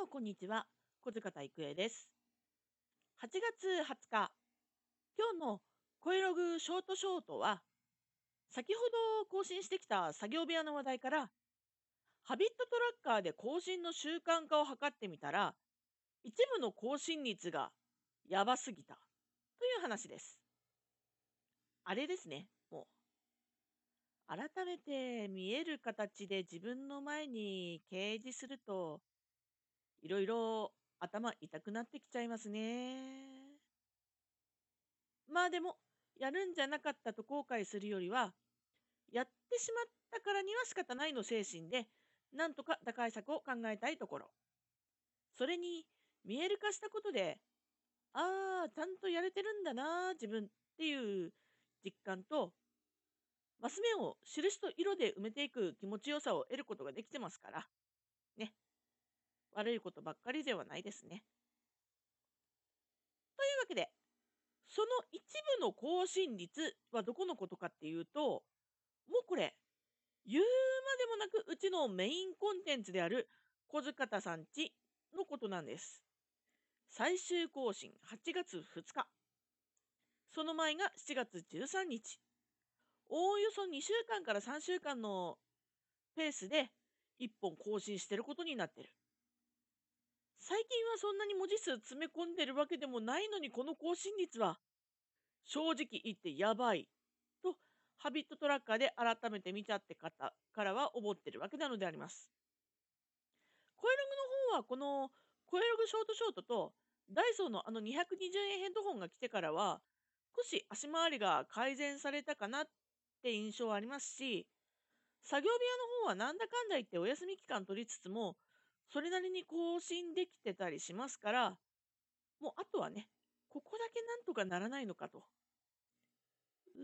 もこんにちは。小塚田育恵です。8月20日、今日の声ログショートショートは、先ほど更新してきた作業部屋の話題から、ハビットトラッカーで更新の習慣化を図ってみたら、一部の更新率がやばすぎたという話です。あれですね、もう。改めて見える形で自分の前に掲示すると、いろいろ頭痛くなってきちゃいますね。まあでも、やるんじゃなかったと後悔するよりは、やってしまったからには仕方ないの精神で、なんとか打開策を考えたいところ。それに、見える化したことで、ああ、ちゃんとやれてるんだな、自分っていう実感と、マス目を印と色で埋めていく気持ちよさを得ることができてますから、ね。悪いことばっかりではないですね。というわけで、その一部の更新率はどこのことかっていうと、もうこれ、言うまでもなくうちのメインコンテンツである小塚田さんちのことなんです。最終更新8月2日。その前が7月13日。おおよそ2週間から3週間のペースで1本更新してることになってる。最近はそんなに文字数詰め込んでるわけでもないのにこの更新率は正直言ってやばいとハビットトラッカーで改めて見ちゃって方からは思ってるわけなのであります。声ログの方はこの声ログショートショートとダイソーのあの220円ヘッドホンが来てからは少し足回りが改善されたかなって印象はありますし作業部屋の方はなんだかんだ言ってお休み期間取りつつもそれなりに更新できてたりしますからもうあとはねここだけなんとかならないのかと。う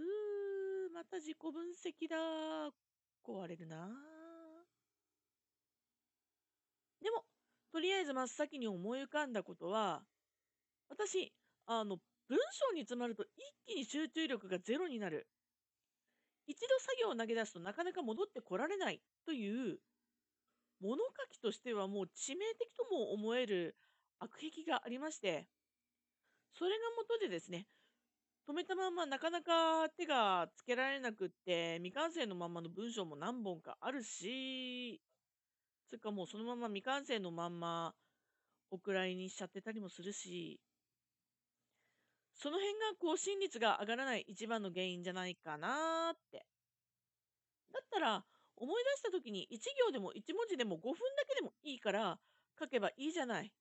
ーまた自己分析だ壊れるなでもとりあえず真っ先に思い浮かんだことは私あの文章に詰まると一気に集中力がゼロになる。一度作業を投げ出すとなかなか戻ってこられないという物書きとしてはもう致命的とも思える悪癖がありましてそれが元でですね止めたままなかなか手がつけられなくって未完成のままの文章も何本かあるしつうかもうそのまま未完成のまんまお蔵入りにしちゃってたりもするしその辺が更新率が上がらない一番の原因じゃないかなって。だったら思い出した時に1行でも1文字でも5分だけでもいいから書けばいいじゃない。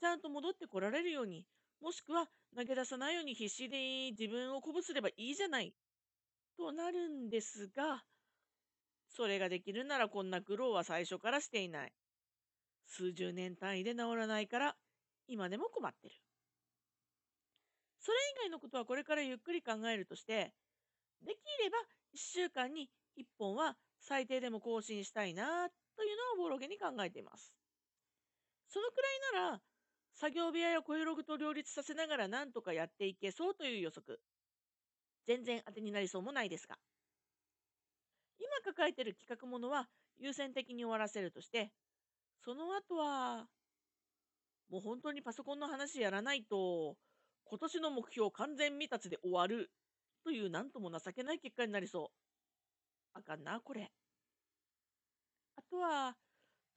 ちゃんと戻ってこられるようにもしくは投げ出さないように必死で自分を鼓舞すればいいじゃない。となるんですがそれができるならこんな苦労は最初からしていない。数十年単位で治らないから今でも困ってる。それ以外のことはこれからゆっくり考えるとして、できれば1週間に1本は最低でも更新したいなというのをボロゲに考えています。そのくらいなら、作業部屋や声ログと両立させながら何とかやっていけそうという予測。全然当てになりそうもないですが。今抱えてる企画ものは優先的に終わらせるとして、その後は、もう本当にパソコンの話やらないと、今年の目標完全未達で終わるという何とも情けない結果になりそう。あかんな、これ。あとは、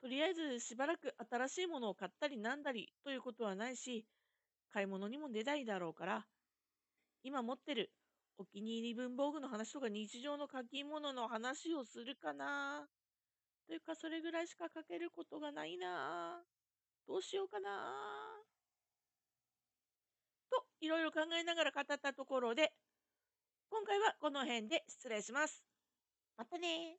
とりあえずしばらく新しいものを買ったりなんだりということはないし、買い物にも出ないだろうから、今持ってるお気に入り文房具の話とか日常の書き物の話をするかな。というか、それぐらいしか書けることがないな。どうしようかな。といろいろ考えながら語ったところで今回はこの辺で失礼します。またね